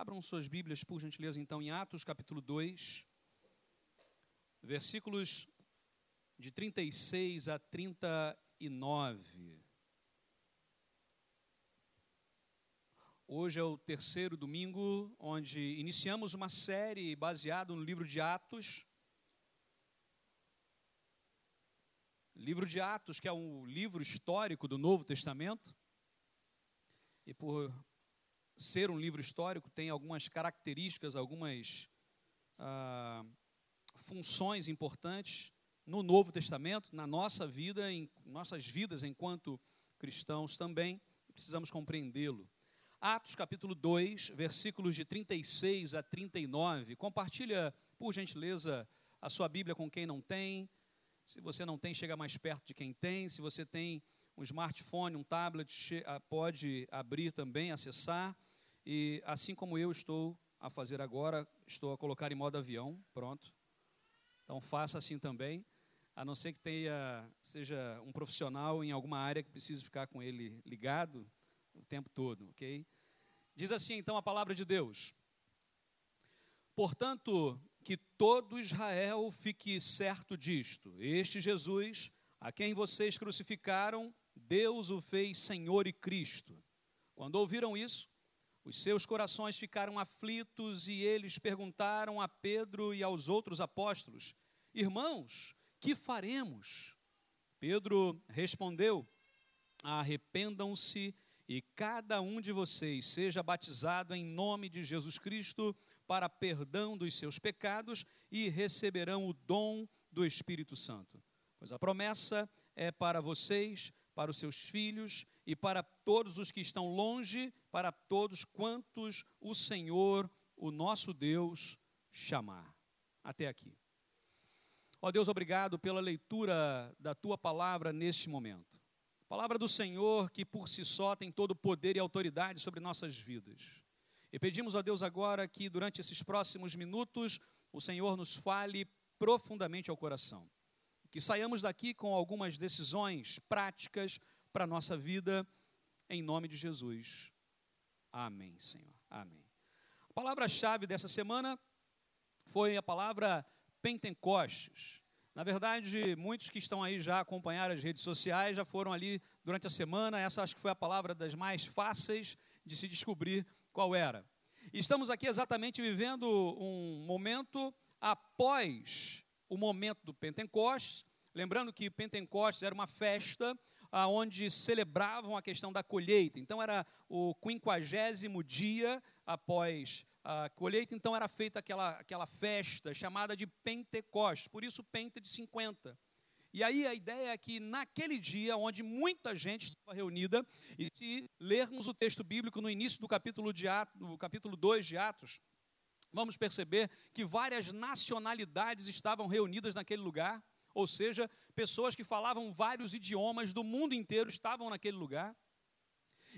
Abram suas Bíblias, por gentileza, então, em Atos, capítulo 2, versículos de 36 a 39. Hoje é o terceiro domingo, onde iniciamos uma série baseada no livro de Atos. Livro de Atos, que é um livro histórico do Novo Testamento. E por ser um livro histórico, tem algumas características, algumas ah, funções importantes no Novo Testamento, na nossa vida, em nossas vidas enquanto cristãos também, precisamos compreendê-lo. Atos capítulo 2, versículos de 36 a 39. Compartilha, por gentileza, a sua Bíblia com quem não tem. Se você não tem, chega mais perto de quem tem. Se você tem um smartphone, um tablet, ah, pode abrir também, acessar. E assim como eu estou a fazer agora, estou a colocar em modo avião, pronto. Então faça assim também, a não ser que tenha, seja um profissional em alguma área que precise ficar com ele ligado o tempo todo, ok? Diz assim então a palavra de Deus. Portanto, que todo Israel fique certo disto: este Jesus, a quem vocês crucificaram, Deus o fez Senhor e Cristo. Quando ouviram isso, os seus corações ficaram aflitos e eles perguntaram a Pedro e aos outros apóstolos: Irmãos, que faremos? Pedro respondeu: Arrependam-se e cada um de vocês seja batizado em nome de Jesus Cristo para perdão dos seus pecados e receberão o dom do Espírito Santo. Pois a promessa é para vocês, para os seus filhos e para todos os que estão longe, para todos quantos o Senhor, o nosso Deus, chamar. Até aqui. Ó Deus, obrigado pela leitura da tua palavra neste momento. Palavra do Senhor que por si só tem todo poder e autoridade sobre nossas vidas. E pedimos a Deus agora que durante esses próximos minutos o Senhor nos fale profundamente ao coração. Que saiamos daqui com algumas decisões práticas para a nossa vida, em nome de Jesus. Amém, Senhor. Amém. A palavra-chave dessa semana foi a palavra Pentecostes. Na verdade, muitos que estão aí já acompanharam as redes sociais já foram ali durante a semana. Essa acho que foi a palavra das mais fáceis de se descobrir qual era. Estamos aqui exatamente vivendo um momento após o momento do Pentecostes. Lembrando que Pentecostes era uma festa onde celebravam a questão da colheita. Então era o quinquagésimo dia após a colheita, então era feita aquela, aquela festa chamada de Pentecostes, por isso Pente de 50. E aí a ideia é que naquele dia, onde muita gente estava reunida, e se lermos o texto bíblico no início do capítulo, de Atos, no capítulo 2 de Atos, vamos perceber que várias nacionalidades estavam reunidas naquele lugar, ou seja, pessoas que falavam vários idiomas do mundo inteiro estavam naquele lugar.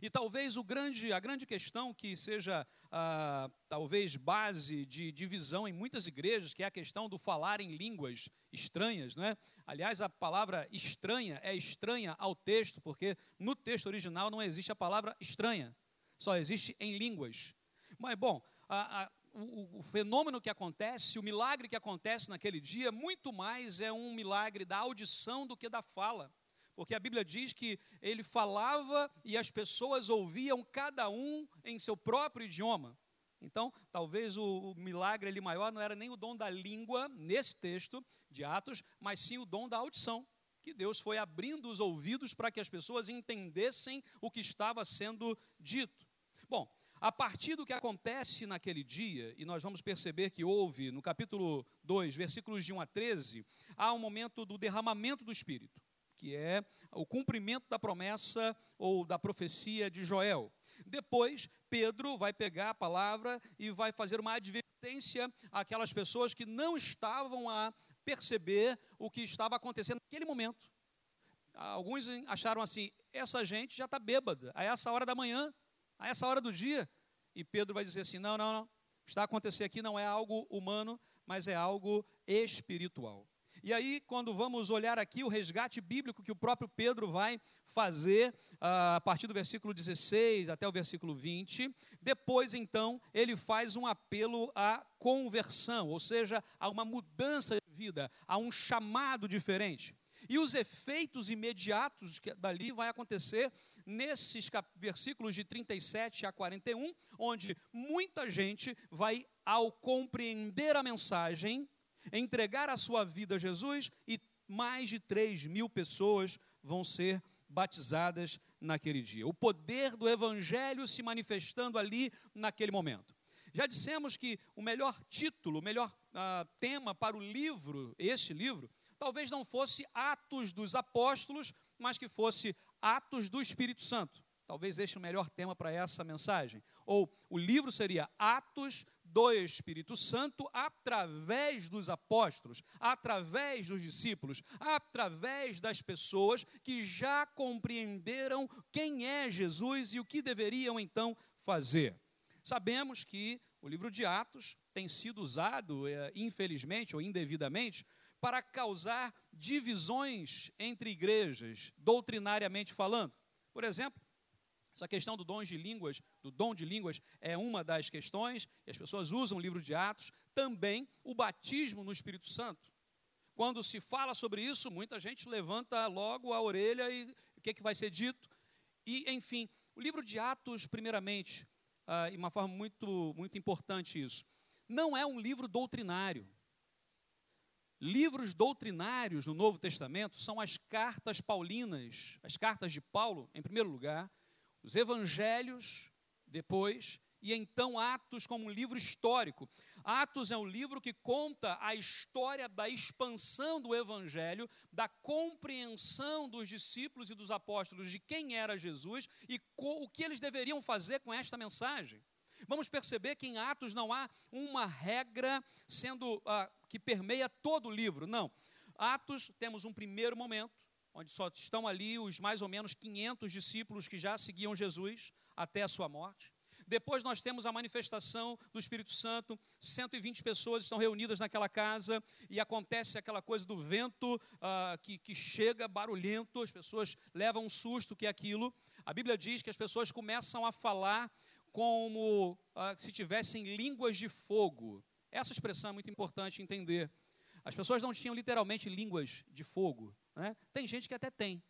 E talvez o grande, a grande questão que seja ah, talvez base de divisão em muitas igrejas, que é a questão do falar em línguas estranhas, não é? Aliás, a palavra estranha é estranha ao texto, porque no texto original não existe a palavra estranha, só existe em línguas. Mas, bom, a, a, o, o, fenômeno que acontece, o milagre que acontece naquele dia, muito mais é um milagre da audição do que da fala porque a Bíblia diz que ele falava e as pessoas ouviam cada um em seu próprio idioma. Então, talvez o, o milagre ali maior não era nem o dom da língua nesse texto de Atos, mas sim o dom da audição, que Deus foi abrindo os ouvidos para que as pessoas entendessem o que estava sendo dito. Bom, a partir do que acontece naquele dia, e nós vamos perceber que houve, no capítulo 2, versículos de 1 a 13, há um momento do derramamento do Espírito que é o cumprimento da promessa ou da profecia de Joel. Depois, Pedro vai pegar a palavra e vai fazer uma advertência àquelas pessoas que não estavam a perceber o que estava acontecendo naquele momento. Alguns acharam assim: essa gente já está bêbada, a essa hora da manhã, a essa hora do dia. E Pedro vai dizer assim: não, não, não. Está acontecendo aqui não é algo humano, mas é algo espiritual. E aí, quando vamos olhar aqui o resgate bíblico que o próprio Pedro vai fazer, uh, a partir do versículo 16 até o versículo 20, depois então ele faz um apelo à conversão, ou seja, a uma mudança de vida, a um chamado diferente. E os efeitos imediatos que dali vai acontecer nesses versículos de 37 a 41, onde muita gente vai, ao compreender a mensagem, entregar a sua vida a Jesus e mais de 3 mil pessoas vão ser batizadas naquele dia. O poder do Evangelho se manifestando ali naquele momento. Já dissemos que o melhor título, o melhor uh, tema para o livro, este livro, talvez não fosse Atos dos Apóstolos, mas que fosse Atos do Espírito Santo. Talvez este é o melhor tema para essa mensagem. Ou o livro seria Atos do Espírito Santo através dos apóstolos, através dos discípulos, através das pessoas que já compreenderam quem é Jesus e o que deveriam então fazer. Sabemos que o livro de Atos tem sido usado, é, infelizmente ou indevidamente, para causar divisões entre igrejas, doutrinariamente falando. Por exemplo, essa questão do dom de línguas, do dom de línguas é uma das questões, e as pessoas usam o livro de Atos, também o batismo no Espírito Santo. Quando se fala sobre isso, muita gente levanta logo a orelha e o que, é que vai ser dito. E, enfim, o livro de Atos, primeiramente, ah, e uma forma muito, muito importante isso, não é um livro doutrinário. Livros doutrinários no Novo Testamento são as cartas paulinas, as cartas de Paulo, em primeiro lugar, os evangelhos, depois, e então Atos como um livro histórico. Atos é um livro que conta a história da expansão do evangelho, da compreensão dos discípulos e dos apóstolos de quem era Jesus e o que eles deveriam fazer com esta mensagem. Vamos perceber que em Atos não há uma regra sendo uh, que permeia todo o livro. Não. Atos temos um primeiro momento onde só estão ali os mais ou menos 500 discípulos que já seguiam Jesus até a sua morte. Depois nós temos a manifestação do Espírito Santo, 120 pessoas estão reunidas naquela casa e acontece aquela coisa do vento uh, que, que chega barulhento, as pessoas levam um susto que é aquilo. A Bíblia diz que as pessoas começam a falar como ah, se tivessem línguas de fogo. Essa expressão é muito importante entender. As pessoas não tinham literalmente línguas de fogo. Né? Tem gente que até tem.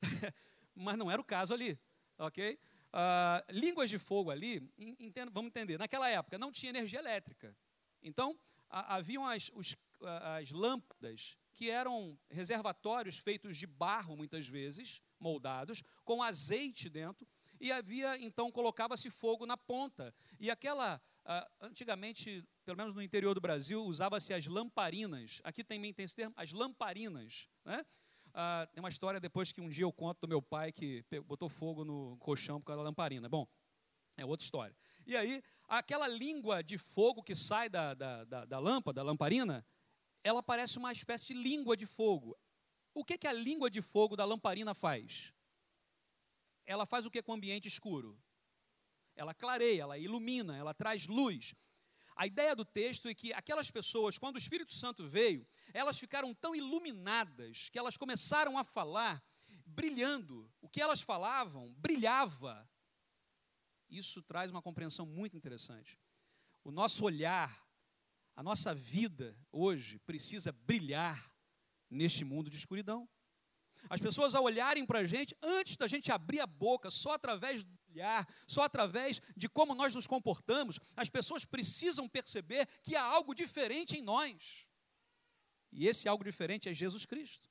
Mas não era o caso ali, ok? Uh, línguas de fogo ali, entendo, vamos entender, naquela época não tinha energia elétrica. Então, a, haviam as, os, as lâmpadas que eram reservatórios feitos de barro, muitas vezes, moldados, com azeite dentro, e havia, então, colocava-se fogo na ponta. E aquela, uh, antigamente, pelo menos no interior do Brasil, usava-se as lamparinas. Aqui também tem esse termo, as lamparinas. Né? Uh, tem uma história depois que um dia eu conto do meu pai que botou fogo no colchão por causa da lamparina. Bom, é outra história. E aí, aquela língua de fogo que sai da, da, da, da lâmpada, da lamparina, ela parece uma espécie de língua de fogo. O que, que a língua de fogo da lamparina faz? Ela faz o que com o ambiente escuro? Ela clareia, ela ilumina, ela traz luz. A ideia do texto é que aquelas pessoas, quando o Espírito Santo veio, elas ficaram tão iluminadas que elas começaram a falar brilhando. O que elas falavam brilhava. Isso traz uma compreensão muito interessante. O nosso olhar, a nossa vida hoje precisa brilhar neste mundo de escuridão. As pessoas, ao olharem para a gente, antes da gente abrir a boca, só através do olhar, só através de como nós nos comportamos, as pessoas precisam perceber que há algo diferente em nós. E esse algo diferente é Jesus Cristo.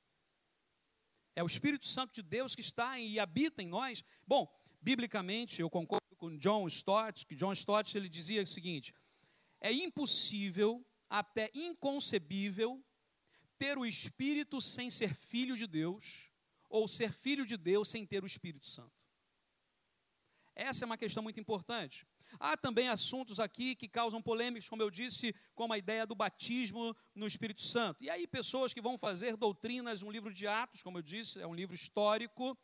É o Espírito Santo de Deus que está e habita em nós. Bom, biblicamente, eu concordo com John Stott, que John Stott ele dizia o seguinte: é impossível, até inconcebível, ter o Espírito sem ser filho de Deus, ou ser filho de Deus sem ter o Espírito Santo. Essa é uma questão muito importante. Há também assuntos aqui que causam polêmicas, como eu disse, como a ideia do batismo no Espírito Santo. E aí, pessoas que vão fazer doutrinas, um livro de Atos, como eu disse, é um livro histórico,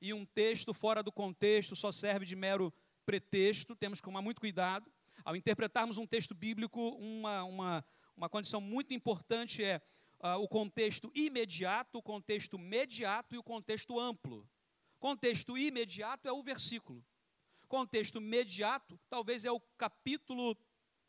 e um texto fora do contexto só serve de mero pretexto, temos que tomar muito cuidado. Ao interpretarmos um texto bíblico, uma, uma, uma condição muito importante é uh, o contexto imediato, o contexto mediato e o contexto amplo. Contexto imediato é o versículo. Contexto mediato, talvez é o capítulo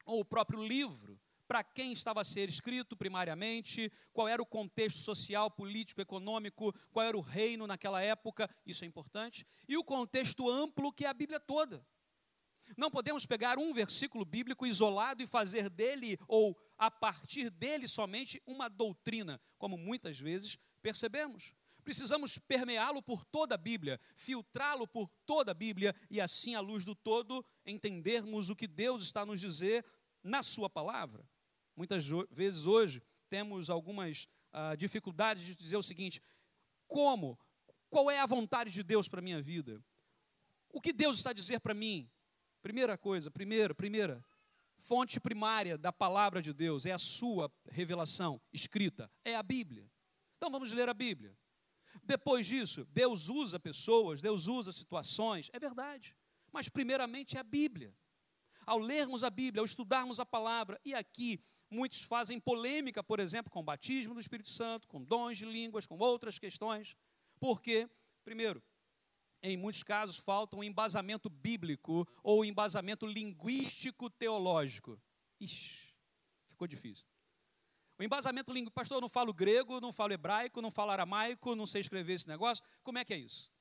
ou o próprio livro para quem estava a ser escrito primariamente, qual era o contexto social, político, econômico, qual era o reino naquela época, isso é importante, e o contexto amplo que é a Bíblia toda. Não podemos pegar um versículo bíblico isolado e fazer dele, ou a partir dele somente, uma doutrina, como muitas vezes percebemos. Precisamos permeá-lo por toda a Bíblia, filtrá-lo por toda a Bíblia e, assim, à luz do todo, entendermos o que Deus está nos dizer na Sua palavra. Muitas vezes hoje temos algumas ah, dificuldades de dizer o seguinte: como? Qual é a vontade de Deus para a minha vida? O que Deus está a dizer para mim? Primeira coisa, primeira, primeira, fonte primária da palavra de Deus é a sua revelação escrita, é a Bíblia. Então vamos ler a Bíblia. Depois disso, Deus usa pessoas, Deus usa situações, é verdade. Mas primeiramente é a Bíblia. Ao lermos a Bíblia, ao estudarmos a palavra, e aqui Muitos fazem polêmica, por exemplo, com o batismo do Espírito Santo, com dons de línguas, com outras questões. Porque, primeiro, em muitos casos falta um embasamento bíblico ou embasamento linguístico teológico. Ixi, ficou difícil. O embasamento linguístico, pastor, eu não falo grego, não falo hebraico, não falo aramaico, não sei escrever esse negócio. Como é que é isso?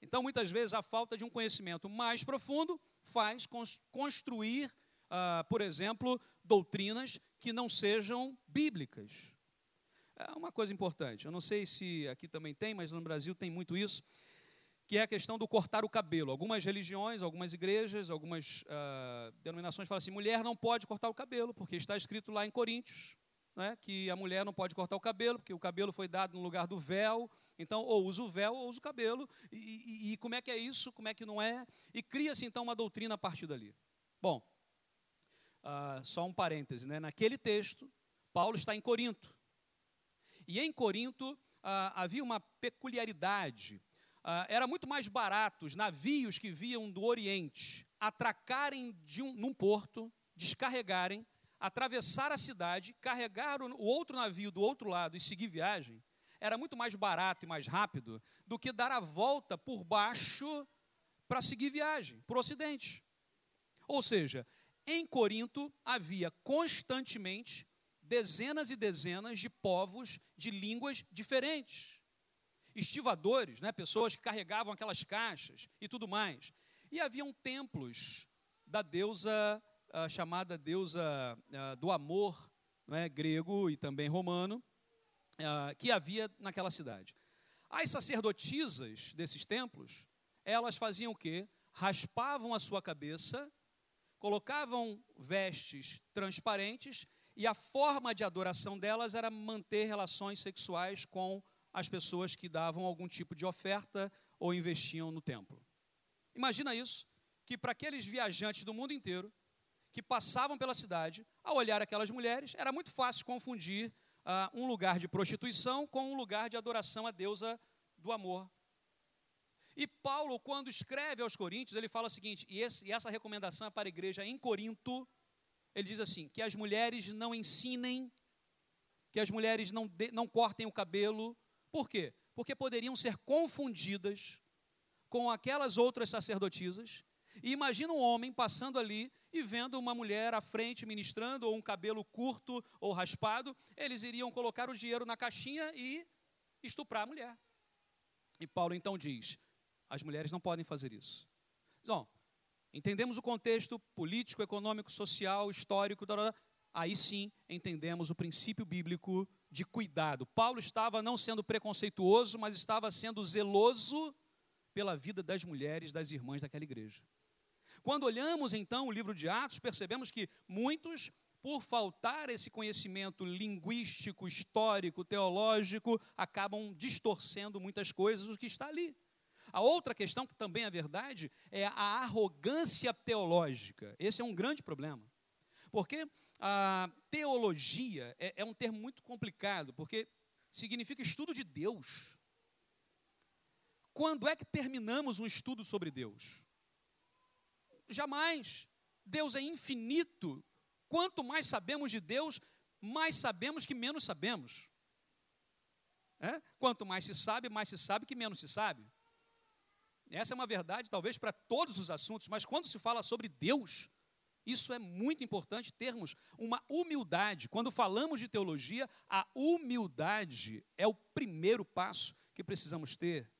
Então, muitas vezes, a falta de um conhecimento mais profundo faz construir, uh, por exemplo, doutrinas que não sejam bíblicas. É uma coisa importante, eu não sei se aqui também tem, mas no Brasil tem muito isso, que é a questão do cortar o cabelo. Algumas religiões, algumas igrejas, algumas uh, denominações falam assim: mulher não pode cortar o cabelo, porque está escrito lá em Coríntios né, que a mulher não pode cortar o cabelo, porque o cabelo foi dado no lugar do véu. Então, ou usa o véu ou usa o cabelo. E, e, e como é que é isso? Como é que não é? E cria-se então uma doutrina a partir dali. Bom, Uh, só um parêntese, né? naquele texto, Paulo está em Corinto. E em Corinto uh, havia uma peculiaridade. Uh, era muito mais barato os navios que vinham do Oriente atracarem um, num porto, descarregarem, atravessar a cidade, carregar o outro navio do outro lado e seguir viagem. Era muito mais barato e mais rápido do que dar a volta por baixo para seguir viagem, para o Ocidente. Ou seja, em Corinto havia constantemente dezenas e dezenas de povos de línguas diferentes. Estivadores, né, pessoas que carregavam aquelas caixas e tudo mais. E haviam templos da deusa uh, chamada deusa uh, do amor, né, grego e também romano, uh, que havia naquela cidade. As sacerdotisas desses templos, elas faziam o quê? Raspavam a sua cabeça colocavam vestes transparentes e a forma de adoração delas era manter relações sexuais com as pessoas que davam algum tipo de oferta ou investiam no templo. Imagina isso, que para aqueles viajantes do mundo inteiro que passavam pela cidade, ao olhar aquelas mulheres, era muito fácil confundir uh, um lugar de prostituição com um lugar de adoração à deusa do amor, e Paulo, quando escreve aos Coríntios, ele fala o seguinte, e, esse, e essa recomendação é para a igreja em Corinto, ele diz assim: que as mulheres não ensinem, que as mulheres não, de, não cortem o cabelo. Por quê? Porque poderiam ser confundidas com aquelas outras sacerdotisas. E imagina um homem passando ali e vendo uma mulher à frente ministrando, ou um cabelo curto ou raspado, eles iriam colocar o dinheiro na caixinha e estuprar a mulher. E Paulo então diz: as mulheres não podem fazer isso. Bom, entendemos o contexto político, econômico, social, histórico, aí sim entendemos o princípio bíblico de cuidado. Paulo estava não sendo preconceituoso, mas estava sendo zeloso pela vida das mulheres, das irmãs daquela igreja. Quando olhamos então o livro de Atos, percebemos que muitos, por faltar esse conhecimento linguístico, histórico, teológico, acabam distorcendo muitas coisas do que está ali. A outra questão, que também é verdade, é a arrogância teológica. Esse é um grande problema. Porque a teologia é, é um termo muito complicado, porque significa estudo de Deus. Quando é que terminamos um estudo sobre Deus? Jamais. Deus é infinito. Quanto mais sabemos de Deus, mais sabemos que menos sabemos. É? Quanto mais se sabe, mais se sabe que menos se sabe. Essa é uma verdade, talvez, para todos os assuntos, mas quando se fala sobre Deus, isso é muito importante termos uma humildade. Quando falamos de teologia, a humildade é o primeiro passo que precisamos ter.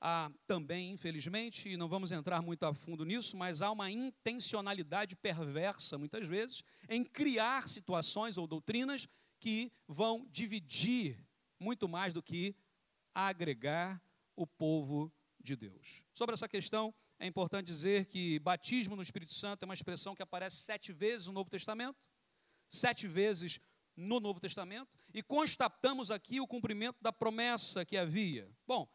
Há também, infelizmente, e não vamos entrar muito a fundo nisso, mas há uma intencionalidade perversa, muitas vezes, em criar situações ou doutrinas que vão dividir muito mais do que agregar o povo de Deus. Sobre essa questão, é importante dizer que batismo no Espírito Santo é uma expressão que aparece sete vezes no Novo Testamento, sete vezes no Novo Testamento, e constatamos aqui o cumprimento da promessa que havia. Bom,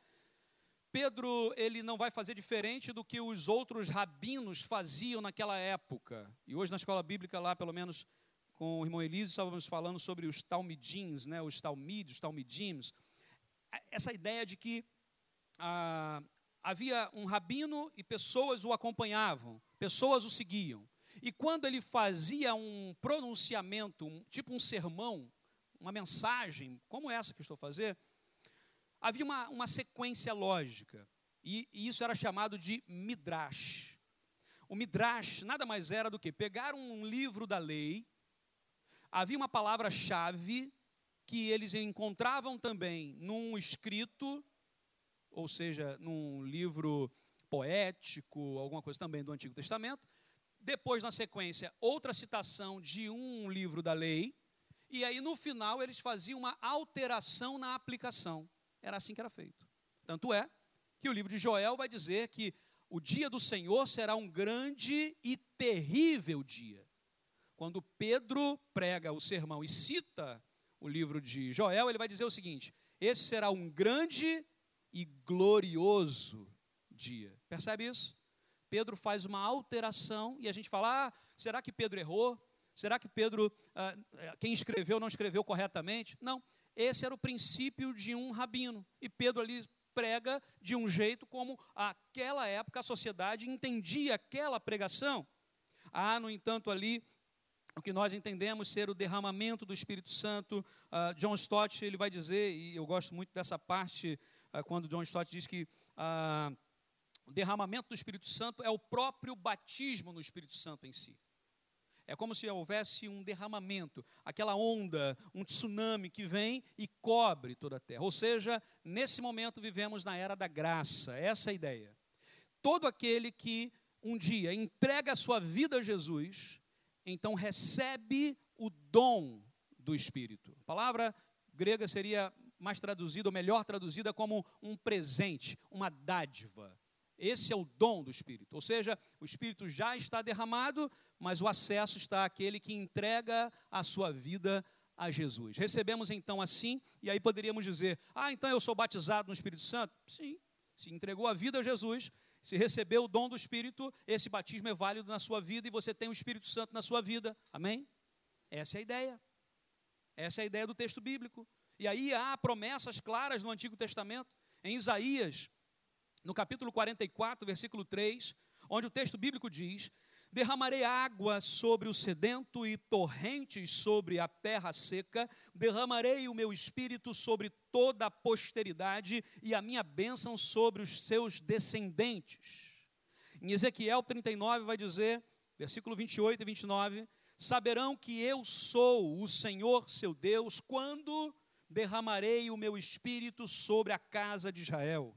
Pedro ele não vai fazer diferente do que os outros rabinos faziam naquela época. E hoje na escola bíblica lá, pelo menos com o irmão Elísio, estávamos falando sobre os talmidins, né, os talmides, os. Essa ideia de que ah, havia um rabino e pessoas o acompanhavam, pessoas o seguiam. E quando ele fazia um pronunciamento, um, tipo um sermão, uma mensagem, como essa que estou a fazer, havia uma, uma sequência lógica. E, e isso era chamado de midrash. O midrash nada mais era do que pegar um livro da lei, havia uma palavra-chave que eles encontravam também num escrito, ou seja, num livro poético, alguma coisa também do Antigo Testamento. Depois, na sequência, outra citação de um livro da lei. E aí, no final, eles faziam uma alteração na aplicação. Era assim que era feito. Tanto é que o livro de Joel vai dizer que o dia do Senhor será um grande e terrível dia. Quando Pedro prega o sermão e cita o livro de Joel, ele vai dizer o seguinte: esse será um grande e glorioso dia. Percebe isso? Pedro faz uma alteração e a gente fala: ah, será que Pedro errou? Será que Pedro, ah, quem escreveu, não escreveu corretamente? Não. Esse era o princípio de um rabino. E Pedro ali prega de um jeito como aquela época a sociedade entendia aquela pregação. Há, no entanto, ali o que nós entendemos ser o derramamento do Espírito Santo. Uh, John Stott ele vai dizer, e eu gosto muito dessa parte, quando John Stott diz que uh, o derramamento do Espírito Santo é o próprio batismo no Espírito Santo em si. É como se houvesse um derramamento, aquela onda, um tsunami que vem e cobre toda a terra. Ou seja, nesse momento vivemos na era da graça, essa é a ideia. Todo aquele que um dia entrega a sua vida a Jesus, então recebe o dom do Espírito. A palavra grega seria mais traduzida, ou melhor traduzida, como um presente, uma dádiva. Esse é o dom do Espírito. Ou seja, o Espírito já está derramado, mas o acesso está àquele que entrega a sua vida a Jesus. Recebemos então assim, e aí poderíamos dizer: Ah, então eu sou batizado no Espírito Santo? Sim, se entregou a vida a Jesus, se recebeu o dom do Espírito, esse batismo é válido na sua vida e você tem o Espírito Santo na sua vida. Amém? Essa é a ideia. Essa é a ideia do texto bíblico. E aí há promessas claras no Antigo Testamento. Em Isaías, no capítulo 44, versículo 3, onde o texto bíblico diz Derramarei água sobre o sedento e torrentes sobre a terra seca. Derramarei o meu espírito sobre toda a posteridade e a minha bênção sobre os seus descendentes. Em Ezequiel 39 vai dizer, versículo 28 e 29, saberão que eu sou o Senhor seu Deus quando derramarei o meu espírito sobre a casa de Israel.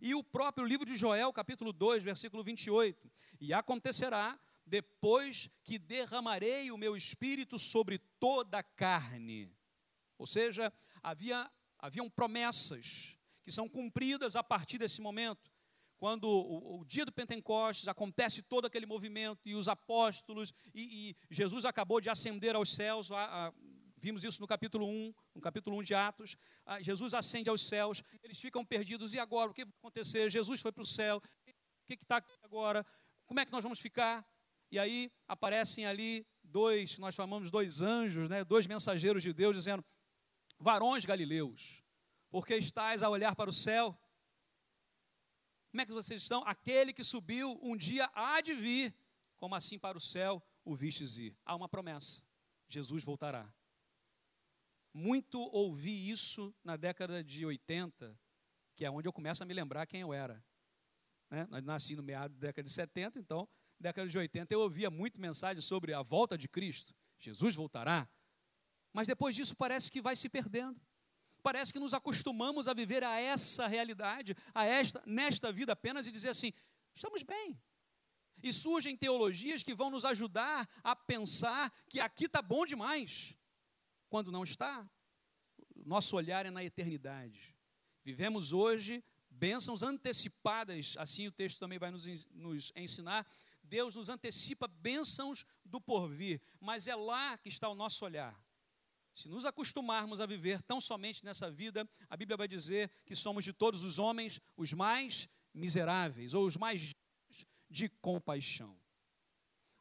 E o próprio livro de Joel, capítulo 2, versículo 28. E acontecerá depois que derramarei o meu espírito sobre toda a carne. Ou seja, havia, haviam promessas que são cumpridas a partir desse momento. Quando o, o dia do Pentecostes acontece todo aquele movimento e os apóstolos, e, e Jesus acabou de ascender aos céus, a, a, vimos isso no capítulo 1, no capítulo 1 de Atos. A, Jesus ascende aos céus, eles ficam perdidos. E agora? O que vai acontecer? Jesus foi para o céu. O que está agora? Como é que nós vamos ficar? E aí aparecem ali dois, nós chamamos dois anjos, né, dois mensageiros de Deus, dizendo: Varões galileus, porque estáis a olhar para o céu? Como é que vocês estão? Aquele que subiu um dia há de vir, como assim para o céu o vistes ir. Há uma promessa: Jesus voltará. Muito ouvi isso na década de 80, que é onde eu começo a me lembrar quem eu era. Né? Nasci no meado da década de 70, então, década de 80, eu ouvia muito mensagem sobre a volta de Cristo. Jesus voltará. Mas depois disso parece que vai se perdendo. Parece que nos acostumamos a viver a essa realidade, a esta, nesta vida apenas e dizer assim: estamos bem. E surgem teologias que vão nos ajudar a pensar que aqui está bom demais, quando não está. Nosso olhar é na eternidade. Vivemos hoje bênçãos antecipadas, assim o texto também vai nos, ensinar. Deus nos antecipa bênçãos do porvir, mas é lá que está o nosso olhar. Se nos acostumarmos a viver tão somente nessa vida, a Bíblia vai dizer que somos de todos os homens os mais miseráveis, ou os mais de compaixão.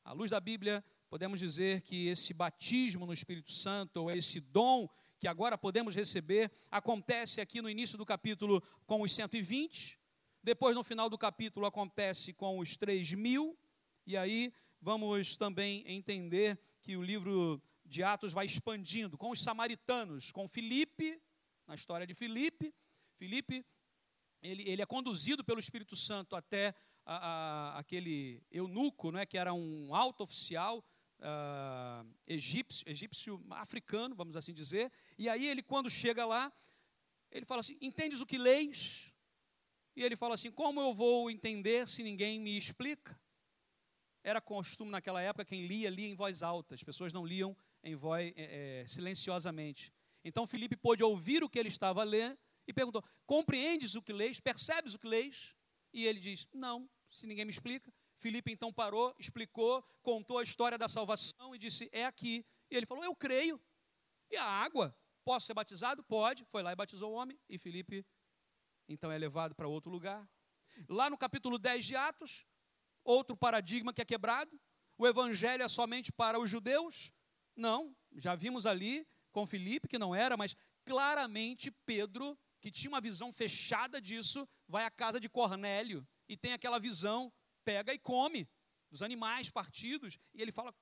À luz da Bíblia, podemos dizer que esse batismo no Espírito Santo, ou esse dom que agora podemos receber, acontece aqui no início do capítulo com os 120, depois no final do capítulo acontece com os 3 mil, e aí vamos também entender que o livro de Atos vai expandindo com os samaritanos, com Filipe, na história de Filipe. Filipe, ele, ele é conduzido pelo Espírito Santo até a, a, aquele eunuco, né, que era um alto oficial uh, egípcio, egípcio africano, vamos assim dizer. E aí ele, quando chega lá, ele fala assim: Entendes o que leis? E ele fala assim: Como eu vou entender se ninguém me explica? Era costume naquela época quem lia, lia em voz alta. As pessoas não liam em voz é, é, silenciosamente. Então Felipe pôde ouvir o que ele estava a ler e perguntou: Compreendes o que leis? Percebes o que leis? E ele diz: Não, se ninguém me explica. Filipe então parou, explicou, contou a história da salvação e disse: É aqui. E ele falou: Eu creio. E a água? Posso ser batizado? Pode. Foi lá e batizou o homem. E Filipe então é levado para outro lugar. Lá no capítulo 10 de Atos, outro paradigma que é quebrado. O evangelho é somente para os judeus? Não, já vimos ali com Filipe que não era, mas claramente Pedro, que tinha uma visão fechada disso, vai à casa de Cornélio e tem aquela visão, pega e come dos animais partidos, e ele fala.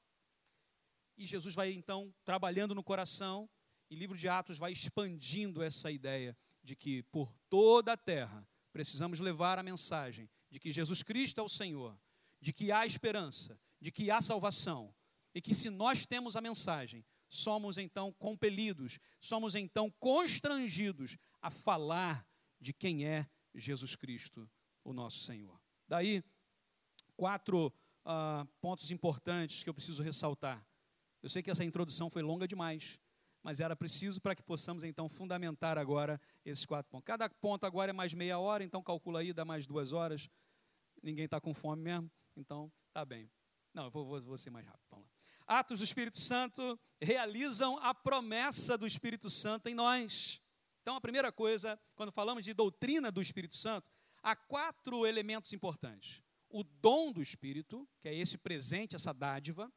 E Jesus vai então trabalhando no coração, e livro de Atos vai expandindo essa ideia de que por toda a terra precisamos levar a mensagem de que Jesus Cristo é o Senhor, de que há esperança, de que há salvação, e que se nós temos a mensagem, somos então compelidos, somos então constrangidos a falar de quem é Jesus Cristo, o nosso Senhor. Daí, quatro uh, pontos importantes que eu preciso ressaltar. Eu sei que essa introdução foi longa demais, mas era preciso para que possamos então fundamentar agora esses quatro pontos. Cada ponto agora é mais meia hora, então calcula aí, dá mais duas horas. Ninguém está com fome mesmo, então tá bem. Não, eu vou, vou, vou ser mais rápido. Vamos lá. Atos do Espírito Santo realizam a promessa do Espírito Santo em nós. Então, a primeira coisa, quando falamos de doutrina do Espírito Santo, há quatro elementos importantes: o dom do Espírito, que é esse presente, essa dádiva,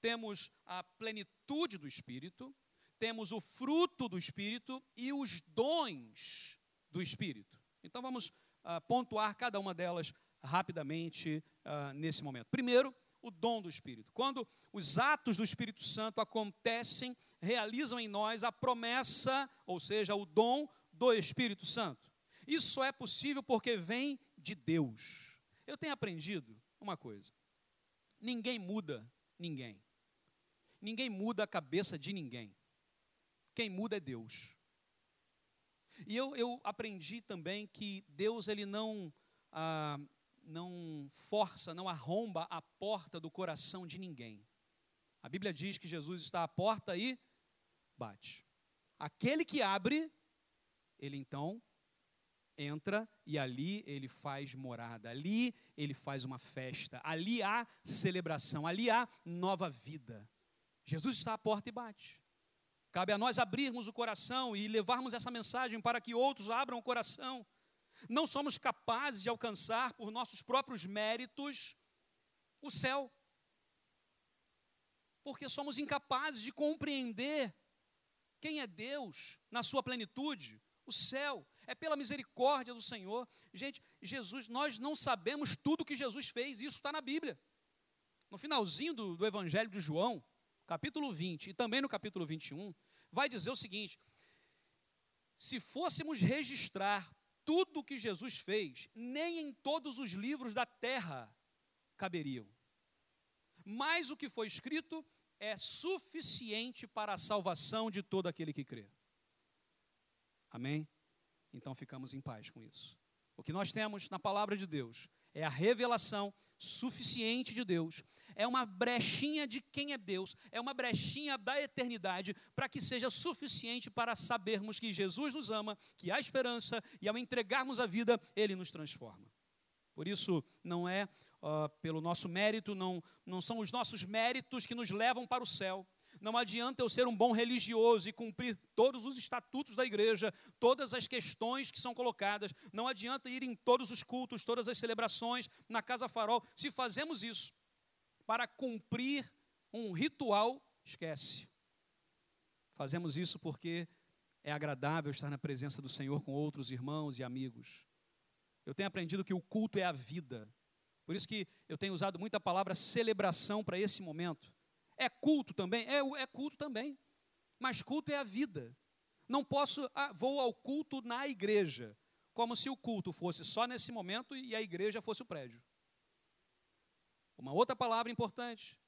temos a plenitude do Espírito, temos o fruto do Espírito e os dons do Espírito. Então vamos uh, pontuar cada uma delas rapidamente uh, nesse momento. Primeiro, o dom do Espírito. Quando os atos do Espírito Santo acontecem, realizam em nós a promessa, ou seja, o dom do Espírito Santo. Isso é possível porque vem de Deus. Eu tenho aprendido uma coisa: ninguém muda ninguém. Ninguém muda a cabeça de ninguém. Quem muda é Deus. E eu, eu aprendi também que Deus ele não ah, não força, não arromba a porta do coração de ninguém. A Bíblia diz que Jesus está à porta e bate. Aquele que abre, ele então entra e ali ele faz morada, ali ele faz uma festa, ali há celebração, ali há nova vida. Jesus está à porta e bate. Cabe a nós abrirmos o coração e levarmos essa mensagem para que outros abram o coração. Não somos capazes de alcançar por nossos próprios méritos o céu. Porque somos incapazes de compreender quem é Deus na sua plenitude, o céu. É pela misericórdia do Senhor. Gente, Jesus, nós não sabemos tudo que Jesus fez, isso está na Bíblia. No finalzinho do, do Evangelho de João, capítulo 20 e também no capítulo 21, vai dizer o seguinte: se fôssemos registrar tudo o que Jesus fez, nem em todos os livros da terra caberiam. Mas o que foi escrito é suficiente para a salvação de todo aquele que crê. Amém? Então ficamos em paz com isso. O que nós temos na palavra de Deus é a revelação suficiente de Deus, é uma brechinha de quem é Deus, é uma brechinha da eternidade, para que seja suficiente para sabermos que Jesus nos ama, que há esperança e ao entregarmos a vida, Ele nos transforma. Por isso, não é uh, pelo nosso mérito, não, não são os nossos méritos que nos levam para o céu. Não adianta eu ser um bom religioso e cumprir todos os estatutos da igreja, todas as questões que são colocadas. Não adianta ir em todos os cultos, todas as celebrações, na Casa Farol. Se fazemos isso para cumprir um ritual, esquece. Fazemos isso porque é agradável estar na presença do Senhor com outros irmãos e amigos. Eu tenho aprendido que o culto é a vida. Por isso que eu tenho usado muito a palavra celebração para esse momento. É culto também? É, é culto também. Mas culto é a vida. Não posso, ah, vou ao culto na igreja, como se o culto fosse só nesse momento e a igreja fosse o prédio. Uma outra palavra importante: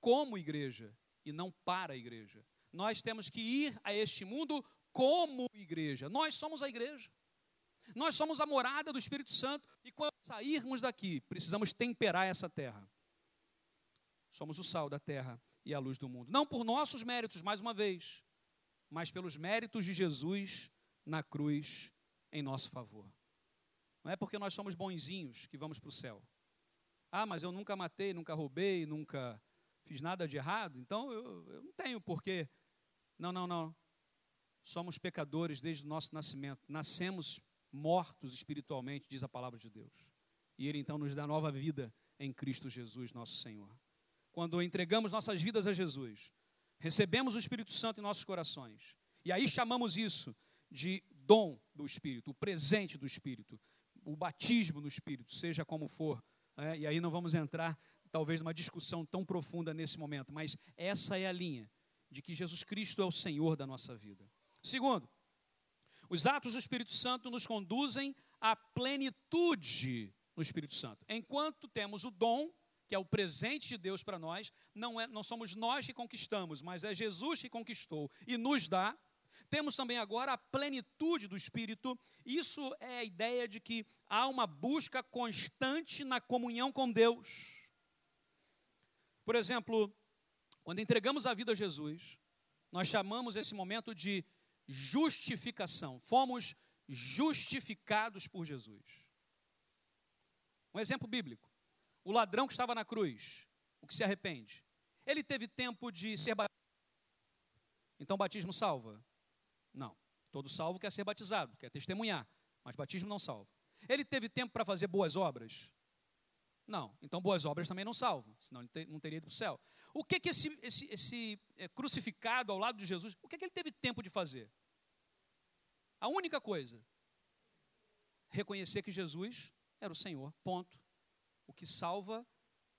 como igreja e não para a igreja. Nós temos que ir a este mundo como igreja. Nós somos a igreja. Nós somos a morada do Espírito Santo e quando sairmos daqui, precisamos temperar essa terra. Somos o sal da terra e a luz do mundo. Não por nossos méritos, mais uma vez, mas pelos méritos de Jesus na cruz em nosso favor. Não é porque nós somos bonzinhos que vamos para o céu. Ah, mas eu nunca matei, nunca roubei, nunca fiz nada de errado, então eu, eu não tenho porquê. Não, não, não. Somos pecadores desde o nosso nascimento. Nascemos mortos espiritualmente, diz a palavra de Deus. E Ele então nos dá nova vida em Cristo Jesus, nosso Senhor. Quando entregamos nossas vidas a Jesus, recebemos o Espírito Santo em nossos corações. E aí chamamos isso de dom do Espírito, o presente do Espírito, o batismo no Espírito, seja como for. É, e aí não vamos entrar, talvez, numa discussão tão profunda nesse momento, mas essa é a linha de que Jesus Cristo é o Senhor da nossa vida. Segundo, os atos do Espírito Santo nos conduzem à plenitude no Espírito Santo. Enquanto temos o dom, que é o presente de Deus para nós, não, é, não somos nós que conquistamos, mas é Jesus que conquistou e nos dá. Temos também agora a plenitude do Espírito. Isso é a ideia de que há uma busca constante na comunhão com Deus. Por exemplo, quando entregamos a vida a Jesus, nós chamamos esse momento de justificação. Fomos justificados por Jesus. Um exemplo bíblico. O ladrão que estava na cruz, o que se arrepende, ele teve tempo de ser batizado. Então, batismo salva? Não. Todo salvo quer ser batizado, quer testemunhar, mas batismo não salva. Ele teve tempo para fazer boas obras? Não. Então, boas obras também não salvam, senão ele não teria ido para o céu. O que, que esse, esse, esse é, crucificado ao lado de Jesus, o que, que ele teve tempo de fazer? A única coisa, reconhecer que Jesus era o Senhor, ponto. O que salva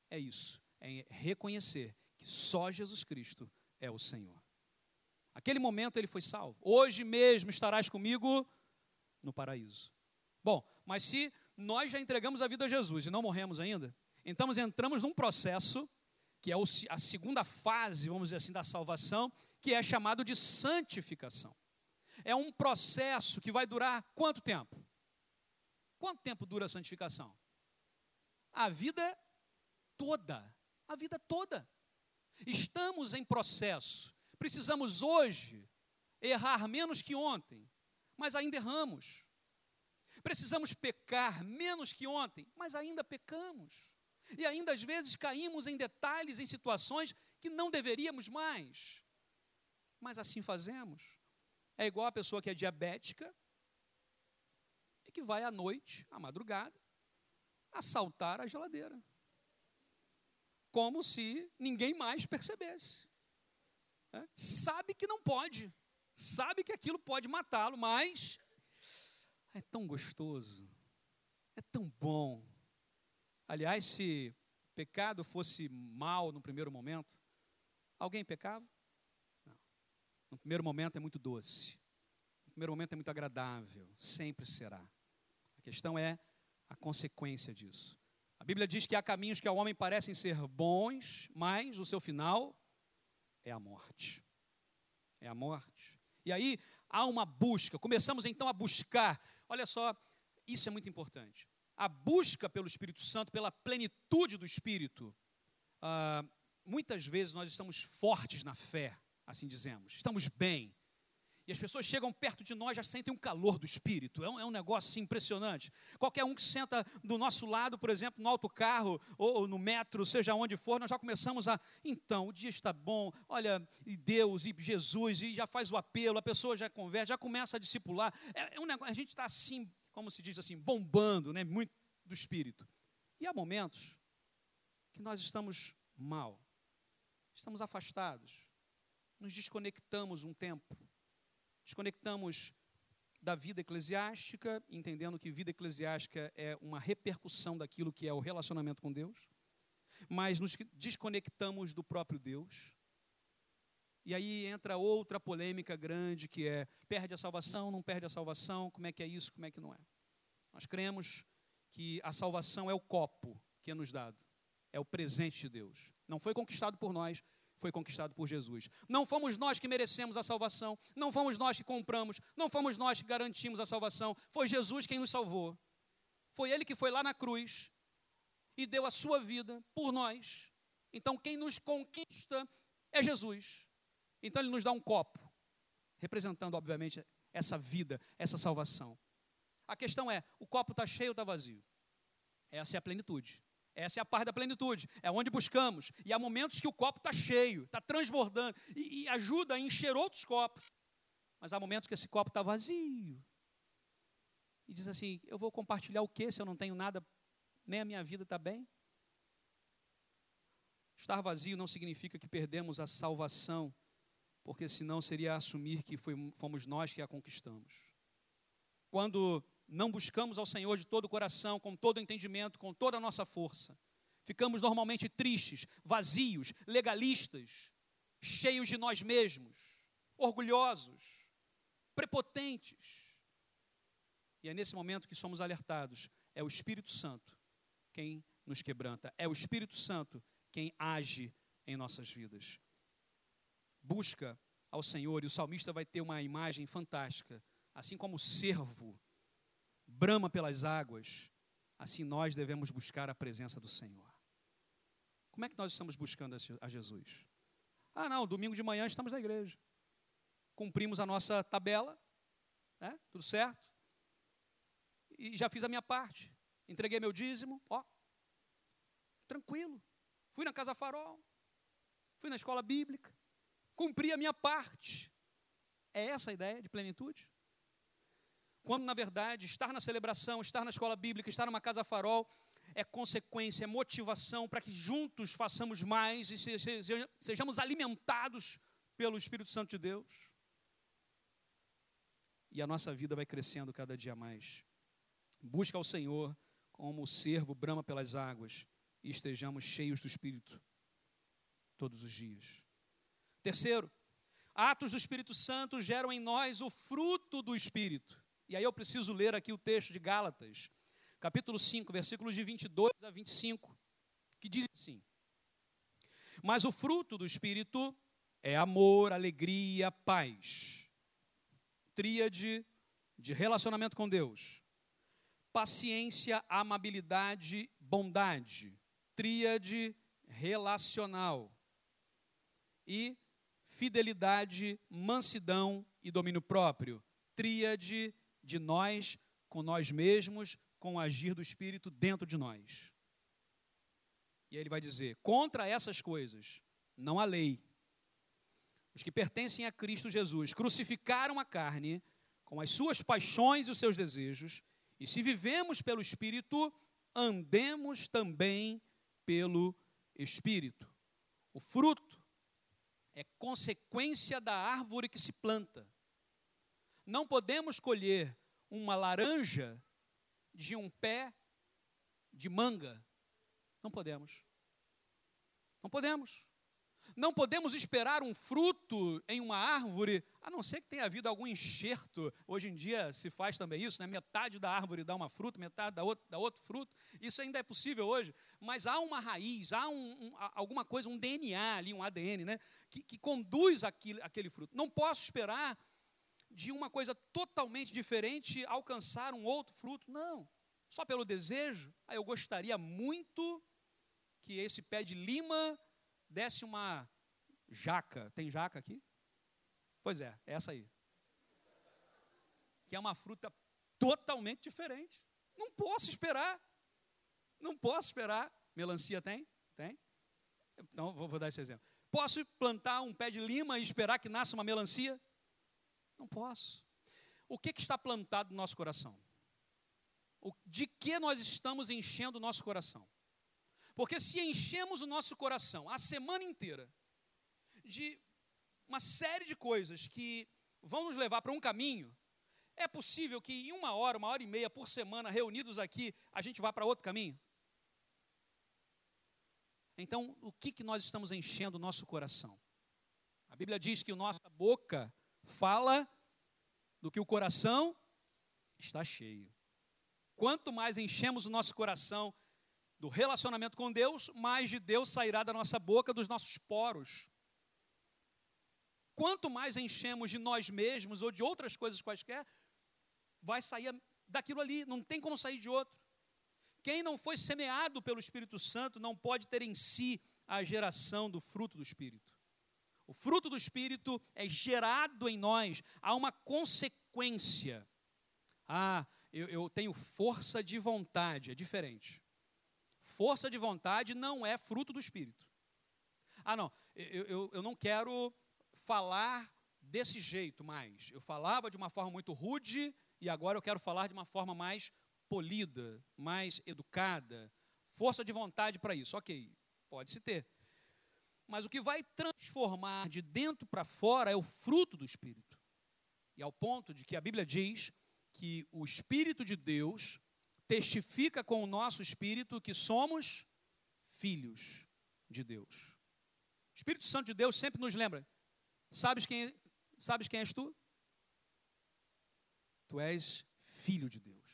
é isso, é reconhecer que só Jesus Cristo é o Senhor. Aquele momento ele foi salvo. Hoje mesmo estarás comigo no paraíso. Bom, mas se nós já entregamos a vida a Jesus e não morremos ainda, então entramos num processo que é a segunda fase, vamos dizer assim, da salvação, que é chamado de santificação. É um processo que vai durar quanto tempo? Quanto tempo dura a santificação? A vida toda. A vida toda. Estamos em processo. Precisamos hoje errar menos que ontem, mas ainda erramos. Precisamos pecar menos que ontem, mas ainda pecamos. E ainda às vezes caímos em detalhes, em situações que não deveríamos mais. Mas assim fazemos. É igual a pessoa que é diabética e que vai à noite, à madrugada, assaltar a geladeira. Como se ninguém mais percebesse. É? Sabe que não pode, sabe que aquilo pode matá-lo, mas é tão gostoso, é tão bom Aliás, se pecado fosse mal no primeiro momento, alguém pecava? Não. No primeiro momento é muito doce. No primeiro momento é muito agradável. Sempre será. A questão é a consequência disso. A Bíblia diz que há caminhos que ao homem parecem ser bons, mas o seu final é a morte. É a morte. E aí há uma busca. Começamos então a buscar. Olha só, isso é muito importante. A busca pelo Espírito Santo, pela plenitude do Espírito. Ah, muitas vezes nós estamos fortes na fé, assim dizemos. Estamos bem. E as pessoas chegam perto de nós, já sentem um calor do espírito. É um, é um negócio assim, impressionante. Qualquer um que senta do nosso lado, por exemplo, no autocarro ou, ou no metro, seja onde for, nós já começamos a. Então, o dia está bom, olha, e Deus, e Jesus, e já faz o apelo, a pessoa já conversa, já começa a discipular. É, é um negócio, a gente está assim, como se diz assim, bombando, né? Muito do espírito. E há momentos que nós estamos mal, estamos afastados, nos desconectamos um tempo desconectamos da vida eclesiástica, entendendo que vida eclesiástica é uma repercussão daquilo que é o relacionamento com Deus, mas nos desconectamos do próprio Deus. E aí entra outra polêmica grande que é: perde a salvação, não perde a salvação, como é que é isso, como é que não é? Nós cremos que a salvação é o copo que é nos dado, é o presente de Deus. Não foi conquistado por nós, foi conquistado por Jesus. Não fomos nós que merecemos a salvação, não fomos nós que compramos, não fomos nós que garantimos a salvação, foi Jesus quem nos salvou. Foi Ele que foi lá na cruz e deu a sua vida por nós. Então, quem nos conquista é Jesus. Então, Ele nos dá um copo, representando, obviamente, essa vida, essa salvação. A questão é: o copo está cheio ou está vazio? Essa é a plenitude. Essa é a parte da plenitude, é onde buscamos. E há momentos que o copo está cheio, está transbordando, e, e, ajuda a encher outros copos. Mas há momentos que esse copo está vazio. E diz assim: eu vou compartilhar o que se eu não tenho nada, nem a minha vida está bem? Estar vazio não significa que perdemos a salvação, porque senão seria assumir que foi, fomos nós que a conquistamos. Quando não buscamos ao Senhor de todo o coração, com todo o entendimento, com toda a nossa força. Ficamos normalmente tristes, vazios, legalistas, cheios de nós mesmos, orgulhosos, prepotentes. E é nesse momento que somos alertados: é o Espírito Santo quem nos quebranta, é o Espírito Santo quem age em nossas vidas. Busca ao Senhor, e o salmista vai ter uma imagem fantástica, assim como o servo brama pelas águas, assim nós devemos buscar a presença do Senhor. Como é que nós estamos buscando a Jesus? Ah, não, domingo de manhã estamos na igreja. Cumprimos a nossa tabela, né? tudo certo. E já fiz a minha parte. Entreguei meu dízimo, ó, tranquilo. Fui na Casa Farol, fui na escola bíblica, cumpri a minha parte. É essa a ideia de plenitude? Quando, na verdade, estar na celebração, estar na escola bíblica, estar numa casa farol, é consequência, é motivação para que juntos façamos mais e sejamos alimentados pelo Espírito Santo de Deus. E a nossa vida vai crescendo cada dia mais. Busca ao Senhor como o servo brama pelas águas e estejamos cheios do Espírito todos os dias. Terceiro, atos do Espírito Santo geram em nós o fruto do Espírito. E aí eu preciso ler aqui o texto de Gálatas, capítulo 5, versículos de 22 a 25, que diz assim: Mas o fruto do Espírito é amor, alegria, paz. Tríade de relacionamento com Deus. Paciência, amabilidade, bondade. Tríade relacional. E fidelidade, mansidão e domínio próprio. Tríade de nós com nós mesmos, com o agir do Espírito dentro de nós. E aí ele vai dizer: contra essas coisas não há lei. Os que pertencem a Cristo Jesus crucificaram a carne com as suas paixões e os seus desejos, e se vivemos pelo Espírito, andemos também pelo Espírito. O fruto é consequência da árvore que se planta. Não podemos colher uma laranja de um pé de manga. Não podemos. Não podemos. Não podemos esperar um fruto em uma árvore, a não ser que tenha havido algum enxerto. Hoje em dia se faz também isso, né? metade da árvore dá uma fruta, metade dá outro, dá outro fruto. Isso ainda é possível hoje, mas há uma raiz, há um, um, alguma coisa, um DNA ali, um ADN, né? que, que conduz aquele, aquele fruto. Não posso esperar de uma coisa totalmente diferente alcançar um outro fruto. Não. Só pelo desejo. Aí eu gostaria muito que esse pé de lima desse uma jaca. Tem jaca aqui? Pois é, é essa aí. Que é uma fruta totalmente diferente. Não posso esperar. Não posso esperar. Melancia tem? Tem? Então, vou, vou dar esse exemplo. Posso plantar um pé de lima e esperar que nasça uma melancia? Não posso. O que, que está plantado no nosso coração? O, de que nós estamos enchendo o nosso coração? Porque se enchemos o nosso coração a semana inteira de uma série de coisas que vão nos levar para um caminho, é possível que em uma hora, uma hora e meia por semana, reunidos aqui, a gente vá para outro caminho? Então, o que, que nós estamos enchendo o nosso coração? A Bíblia diz que a nossa boca fala do que o coração está cheio. Quanto mais enchemos o nosso coração do relacionamento com Deus, mais de Deus sairá da nossa boca, dos nossos poros. Quanto mais enchemos de nós mesmos ou de outras coisas quaisquer, vai sair daquilo ali, não tem como sair de outro. Quem não foi semeado pelo Espírito Santo não pode ter em si a geração do fruto do Espírito. O fruto do Espírito é gerado em nós, há uma consequência. Ah, eu, eu tenho força de vontade, é diferente. Força de vontade não é fruto do Espírito. Ah, não, eu, eu, eu não quero falar desse jeito mais. Eu falava de uma forma muito rude e agora eu quero falar de uma forma mais polida, mais educada. Força de vontade para isso, ok, pode-se ter. Mas o que vai transformar de dentro para fora é o fruto do Espírito. E ao ponto de que a Bíblia diz que o Espírito de Deus testifica com o nosso espírito que somos filhos de Deus. O Espírito Santo de Deus sempre nos lembra: sabes quem, sabes quem és tu? Tu és filho de Deus.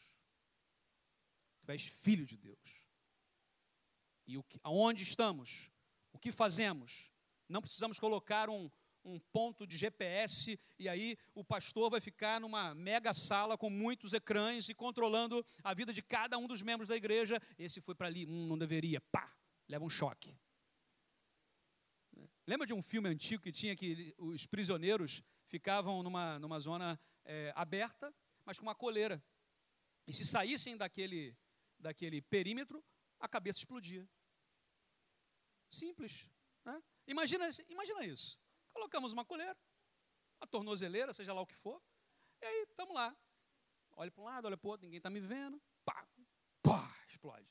Tu és filho de Deus. E o que, aonde estamos? O que fazemos? Não precisamos colocar um, um ponto de GPS e aí o pastor vai ficar numa mega sala com muitos ecrãs e controlando a vida de cada um dos membros da igreja. Esse foi para ali, hum, não deveria, pá, leva um choque. Lembra de um filme antigo que tinha que os prisioneiros ficavam numa, numa zona é, aberta, mas com uma coleira. E se saíssem daquele, daquele perímetro, a cabeça explodia. Simples. Né? Imagina, imagina isso. Colocamos uma colher, uma tornozeleira, seja lá o que for, e aí estamos lá. Olha para um lado, olha para o outro, ninguém está me vendo. Pá, pá, explode.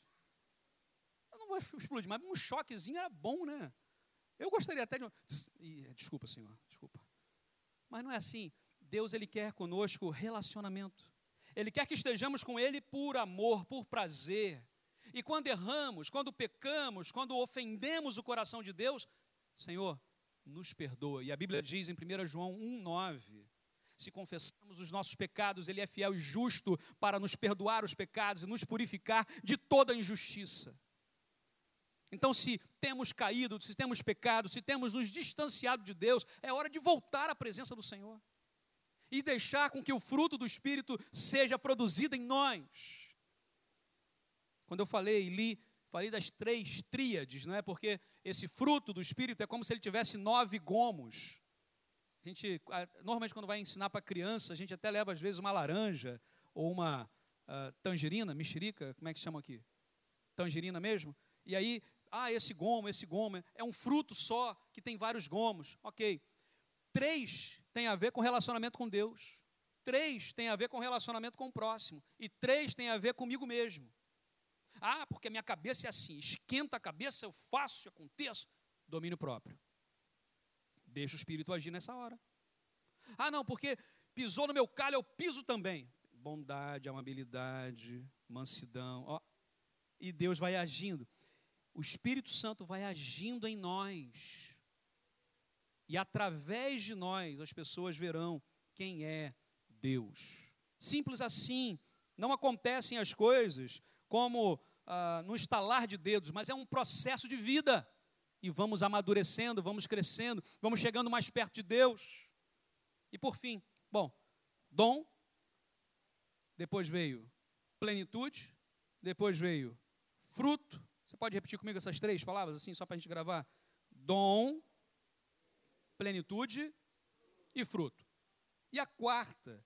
Eu não vou explodir, mas um choquezinho era bom, né? Eu gostaria até de. Desculpa, Senhor, desculpa. Mas não é assim. Deus ele quer conosco relacionamento. Ele quer que estejamos com Ele por amor, por prazer. E quando erramos, quando pecamos, quando ofendemos o coração de Deus, Senhor, nos perdoa. E a Bíblia diz em 1 João 1,9: se confessarmos os nossos pecados, Ele é fiel e justo para nos perdoar os pecados e nos purificar de toda injustiça. Então, se temos caído, se temos pecado, se temos nos distanciado de Deus, é hora de voltar à presença do Senhor e deixar com que o fruto do Espírito seja produzido em nós. Quando eu falei, li, falei das três tríades, não é? Porque esse fruto do Espírito é como se ele tivesse nove gomos. A gente, normalmente, quando vai ensinar para criança, a gente até leva, às vezes, uma laranja ou uma uh, tangerina, mexerica, como é que chama aqui? Tangerina mesmo? E aí, ah, esse gomo, esse gomo, é um fruto só que tem vários gomos. Ok. Três tem a ver com relacionamento com Deus. Três tem a ver com relacionamento com o próximo. E três tem a ver comigo mesmo. Ah, porque a minha cabeça é assim, esquenta a cabeça, eu faço, aconteço. Domínio próprio. Deixa o Espírito agir nessa hora. Ah, não, porque pisou no meu calho, eu piso também. Bondade, amabilidade, mansidão. Ó. E Deus vai agindo. O Espírito Santo vai agindo em nós E através de nós as pessoas verão quem é Deus. Simples assim. Não acontecem as coisas como ah, no estalar de dedos, mas é um processo de vida. E vamos amadurecendo, vamos crescendo, vamos chegando mais perto de Deus. E por fim, bom, dom, depois veio plenitude, depois veio fruto. Você pode repetir comigo essas três palavras, assim, só para a gente gravar? Dom, plenitude e fruto. E a quarta,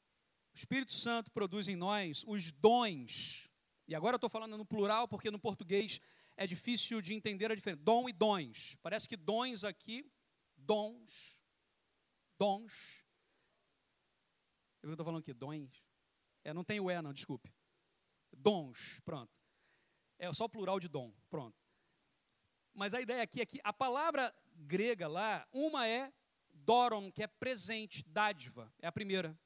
o Espírito Santo produz em nós os dons. E agora eu estou falando no plural, porque no português é difícil de entender a diferença. Dom e dons. Parece que dons aqui, dons, dons. Eu estou falando aqui, dons. É, não tem o E, não, desculpe. Dons, pronto. É só o plural de dom, pronto. Mas a ideia aqui é que a palavra grega lá, uma é doron, que é presente, dádiva, é a primeira.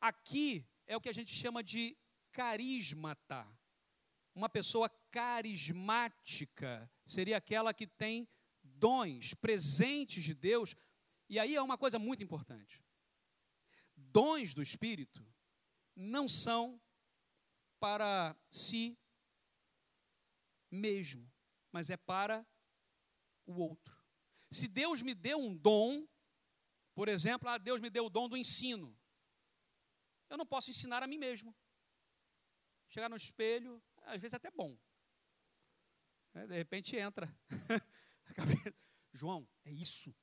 Aqui é o que a gente chama de carismata. Uma pessoa carismática seria aquela que tem dons, presentes de Deus. E aí é uma coisa muito importante. Dons do Espírito não são para si mesmo, mas é para o outro. Se Deus me deu um dom, por exemplo, ah, Deus me deu o dom do ensino, eu não posso ensinar a mim mesmo. Chegar no espelho, às vezes é até bom. É, de repente entra. João, é isso.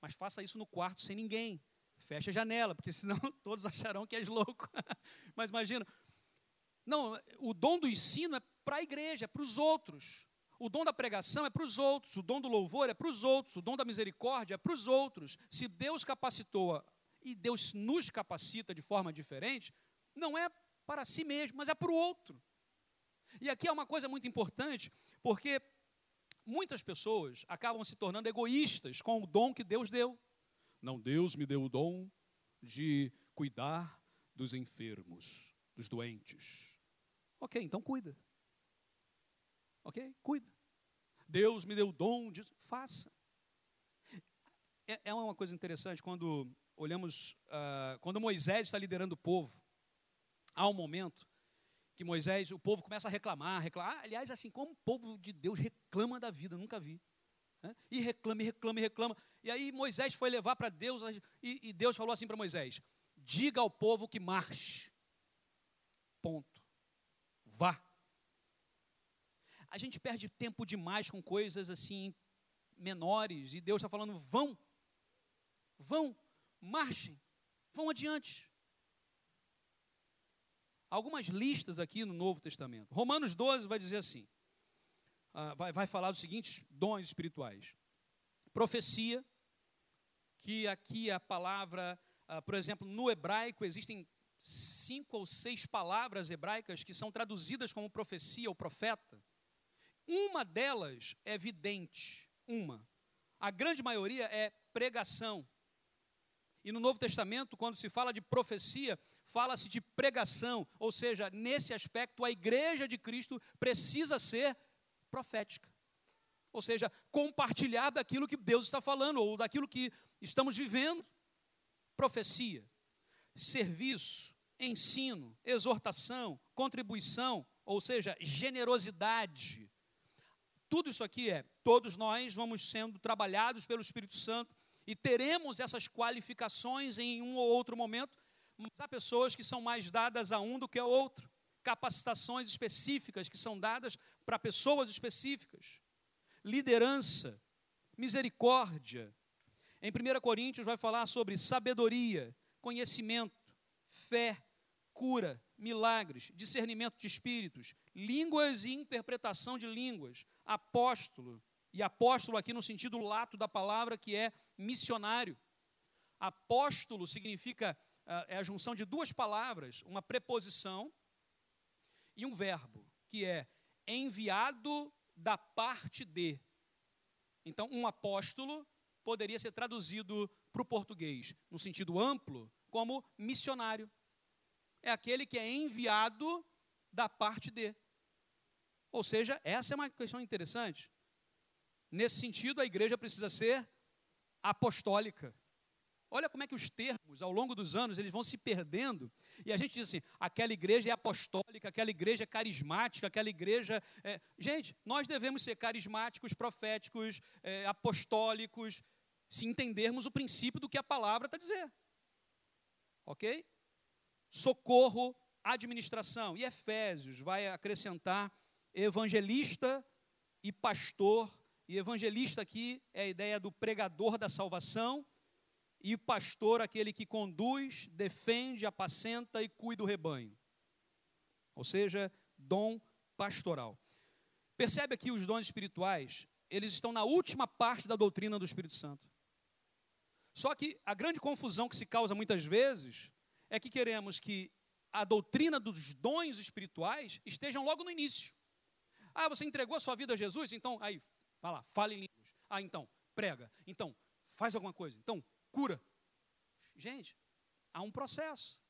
Mas faça isso no quarto sem ninguém. Fecha a janela, porque senão todos acharão que és louco. mas imagina. Não, o dom do ensino é para a igreja, é para os outros. O dom da pregação é para os outros, o dom do louvor é para os outros, o dom da misericórdia é para os outros. Se Deus capacitou e Deus nos capacita de forma diferente, não é para si mesmo, mas é para o outro. E aqui é uma coisa muito importante, porque muitas pessoas acabam se tornando egoístas com o dom que Deus deu. Não, Deus me deu o dom de cuidar dos enfermos, dos doentes. Ok, então cuida. Ok? Cuida. Deus me deu o dom disso, faça. É, é uma coisa interessante quando olhamos, uh, quando Moisés está liderando o povo, há um momento que Moisés, o povo começa a reclamar, reclamar. Ah, aliás, assim, como o povo de Deus reclama da vida, nunca vi. Né? E reclama, e reclama, e reclama. E aí Moisés foi levar para Deus, e, e Deus falou assim para Moisés: diga ao povo que marche. Ponto. Vá. A gente perde tempo demais com coisas assim menores, e Deus está falando: vão, vão, marchem, vão adiante algumas listas aqui no Novo Testamento. Romanos 12 vai dizer assim: uh, vai, falar dos seguintes dons espirituais: profecia, que aqui a palavra, uh, por exemplo, no hebraico existem cinco ou seis palavras hebraicas que são traduzidas como profecia ou profeta. Uma delas é vidente, uma. A grande maioria é pregação. E no Novo Testamento, quando se fala de profecia, fala-se de pregação, ou seja, nesse aspecto, a igreja de Cristo precisa ser profética. Ou seja, compartilhar daquilo que Deus está falando, ou daquilo que estamos vivendo. Profecia, serviço, ensino, exortação, contribuição, ou seja, generosidade. Tudo isso aqui é, todos nós vamos sendo trabalhados pelo Espírito Santo e teremos essas qualificações em um ou outro momento, mas há pessoas que são mais dadas a um do que a outro. Capacitações específicas que são dadas para pessoas específicas. Liderança, misericórdia. Em 1 Coríntios vai falar sobre sabedoria, conhecimento, fé, cura, milagres, discernimento de espíritos, línguas e interpretação de línguas, apóstolo, e apóstolo aqui no sentido lato da palavra que é missionário. Apóstolo significa é a junção de duas palavras, uma preposição e um verbo, que é enviado da parte de. Então, um apóstolo poderia ser traduzido para o português, no sentido amplo, como missionário. É aquele que é enviado da parte de. Ou seja, essa é uma questão interessante. Nesse sentido, a igreja precisa ser apostólica. Olha como é que os termos, ao longo dos anos, eles vão se perdendo. E a gente diz assim: aquela igreja é apostólica, aquela igreja é carismática, aquela igreja. É... Gente, nós devemos ser carismáticos, proféticos, é, apostólicos, se entendermos o princípio do que a palavra está dizendo. Ok? Socorro, administração. E Efésios vai acrescentar evangelista e pastor. E evangelista aqui é a ideia do pregador da salvação e pastor aquele que conduz, defende, apacenta e cuida do rebanho. Ou seja, dom pastoral. Percebe aqui os dons espirituais, eles estão na última parte da doutrina do Espírito Santo. Só que a grande confusão que se causa muitas vezes é que queremos que a doutrina dos dons espirituais estejam logo no início. Ah, você entregou a sua vida a Jesus? Então, aí, vai lá, fale em línguas. Ah, então, prega. Então, faz alguma coisa. Então, cura. Gente, há um processo.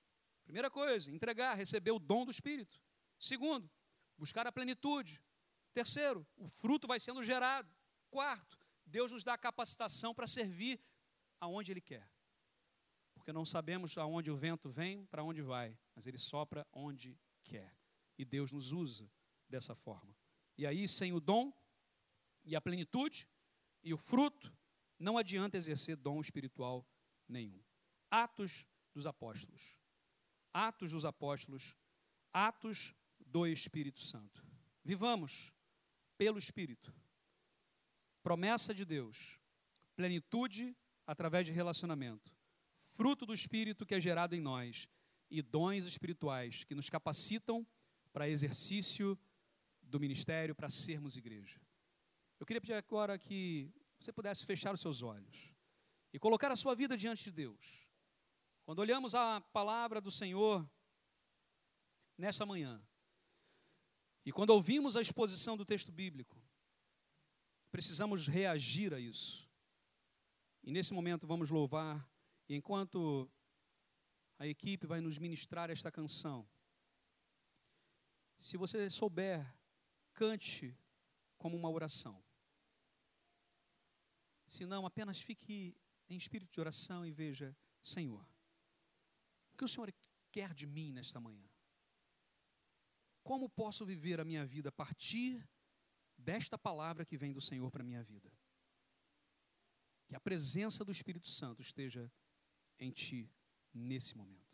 Primeira coisa, entregar, receber o dom do Espírito. Segundo, buscar a plenitude. Terceiro, o fruto vai sendo gerado. Quarto, Deus nos dá a capacitação para servir aonde Ele quer. Porque não sabemos aonde o vento vem, para onde vai, mas Ele sopra onde quer. E Deus nos usa dessa forma. E aí, sem o dom e a plenitude e o fruto, não adianta exercer dom espiritual nenhum. Atos dos Apóstolos. Atos dos Apóstolos. Atos do Espírito Santo. Vivamos pelo Espírito. Promessa de Deus. Plenitude através de relacionamento. Fruto do Espírito que é gerado em nós. E dons espirituais que nos capacitam para exercício do ministério, para sermos igreja. Eu queria pedir agora que você pudesse fechar os seus olhos e colocar a sua vida diante de Deus. Quando olhamos a palavra do Senhor nessa manhã, e quando ouvimos a exposição do texto bíblico, precisamos reagir a isso. E nesse momento vamos louvar, e enquanto a equipe vai nos ministrar esta canção, se você souber, cante como uma oração. Se não, apenas fique em espírito de oração e veja, Senhor, o que o Senhor quer de mim nesta manhã? Como posso viver a minha vida a partir desta palavra que vem do Senhor para a minha vida? Que a presença do Espírito Santo esteja em ti nesse momento.